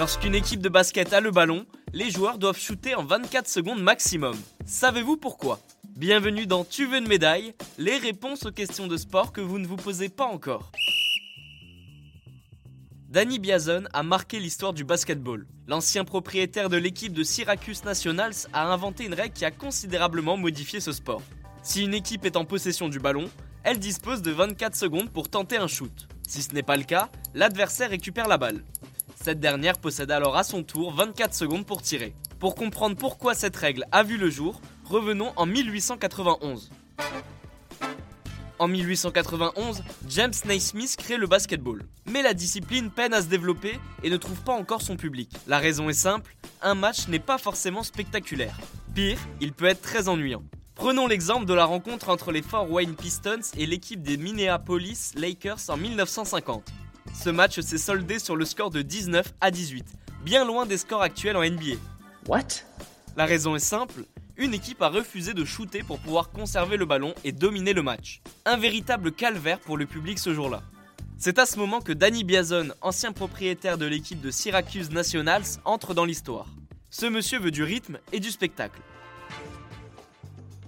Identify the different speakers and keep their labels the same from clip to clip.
Speaker 1: Lorsqu'une équipe de basket a le ballon, les joueurs doivent shooter en 24 secondes maximum. Savez-vous pourquoi? Bienvenue dans Tu veux une médaille? Les réponses aux questions de sport que vous ne vous posez pas encore. Danny Biazon a marqué l'histoire du basketball. L'ancien propriétaire de l'équipe de Syracuse Nationals a inventé une règle qui a considérablement modifié ce sport. Si une équipe est en possession du ballon, elle dispose de 24 secondes pour tenter un shoot. Si ce n'est pas le cas, l'adversaire récupère la balle. Cette dernière possède alors à son tour 24 secondes pour tirer. Pour comprendre pourquoi cette règle a vu le jour, revenons en 1891. En 1891, James Naismith crée le basketball. Mais la discipline peine à se développer et ne trouve pas encore son public. La raison est simple, un match n'est pas forcément spectaculaire. Pire, il peut être très ennuyant. Prenons l'exemple de la rencontre entre les Fort Wayne Pistons et l'équipe des Minneapolis Lakers en 1950. Ce match s'est soldé sur le score de 19 à 18, bien loin des scores actuels en NBA.
Speaker 2: What?
Speaker 1: La raison est simple, une équipe a refusé de shooter pour pouvoir conserver le ballon et dominer le match. Un véritable calvaire pour le public ce jour-là. C'est à ce moment que Danny Biazon, ancien propriétaire de l'équipe de Syracuse Nationals, entre dans l'histoire. Ce monsieur veut du rythme et du spectacle.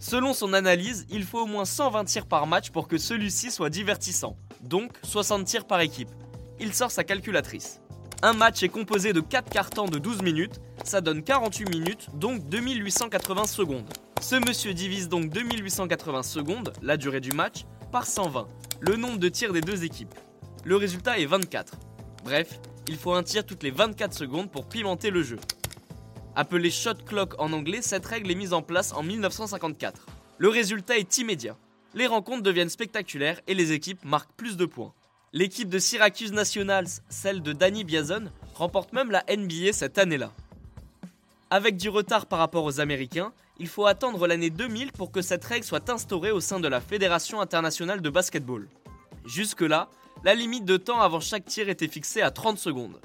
Speaker 1: Selon son analyse, il faut au moins 120 tirs par match pour que celui-ci soit divertissant, donc 60 tirs par équipe il sort sa calculatrice. Un match est composé de 4 cartons de 12 minutes, ça donne 48 minutes, donc 2880 secondes. Ce monsieur divise donc 2880 secondes, la durée du match, par 120, le nombre de tirs des deux équipes. Le résultat est 24. Bref, il faut un tir toutes les 24 secondes pour pimenter le jeu. Appelé shot clock en anglais, cette règle est mise en place en 1954. Le résultat est immédiat. Les rencontres deviennent spectaculaires et les équipes marquent plus de points. L'équipe de Syracuse Nationals, celle de Danny Biazon, remporte même la NBA cette année-là. Avec du retard par rapport aux Américains, il faut attendre l'année 2000 pour que cette règle soit instaurée au sein de la Fédération internationale de basketball. Jusque-là, la limite de temps avant chaque tir était fixée à 30 secondes.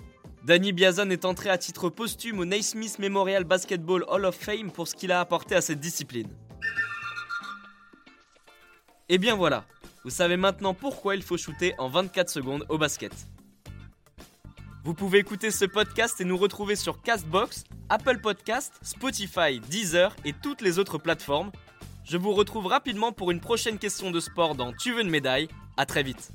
Speaker 1: Danny Biazon est entré à titre posthume au Naismith Memorial Basketball Hall of Fame pour ce qu'il a apporté à cette discipline. Et bien voilà, vous savez maintenant pourquoi il faut shooter en 24 secondes au basket. Vous pouvez écouter ce podcast et nous retrouver sur Castbox, Apple Podcast, Spotify, Deezer et toutes les autres plateformes. Je vous retrouve rapidement pour une prochaine question de sport dans Tu veux une médaille. À très vite.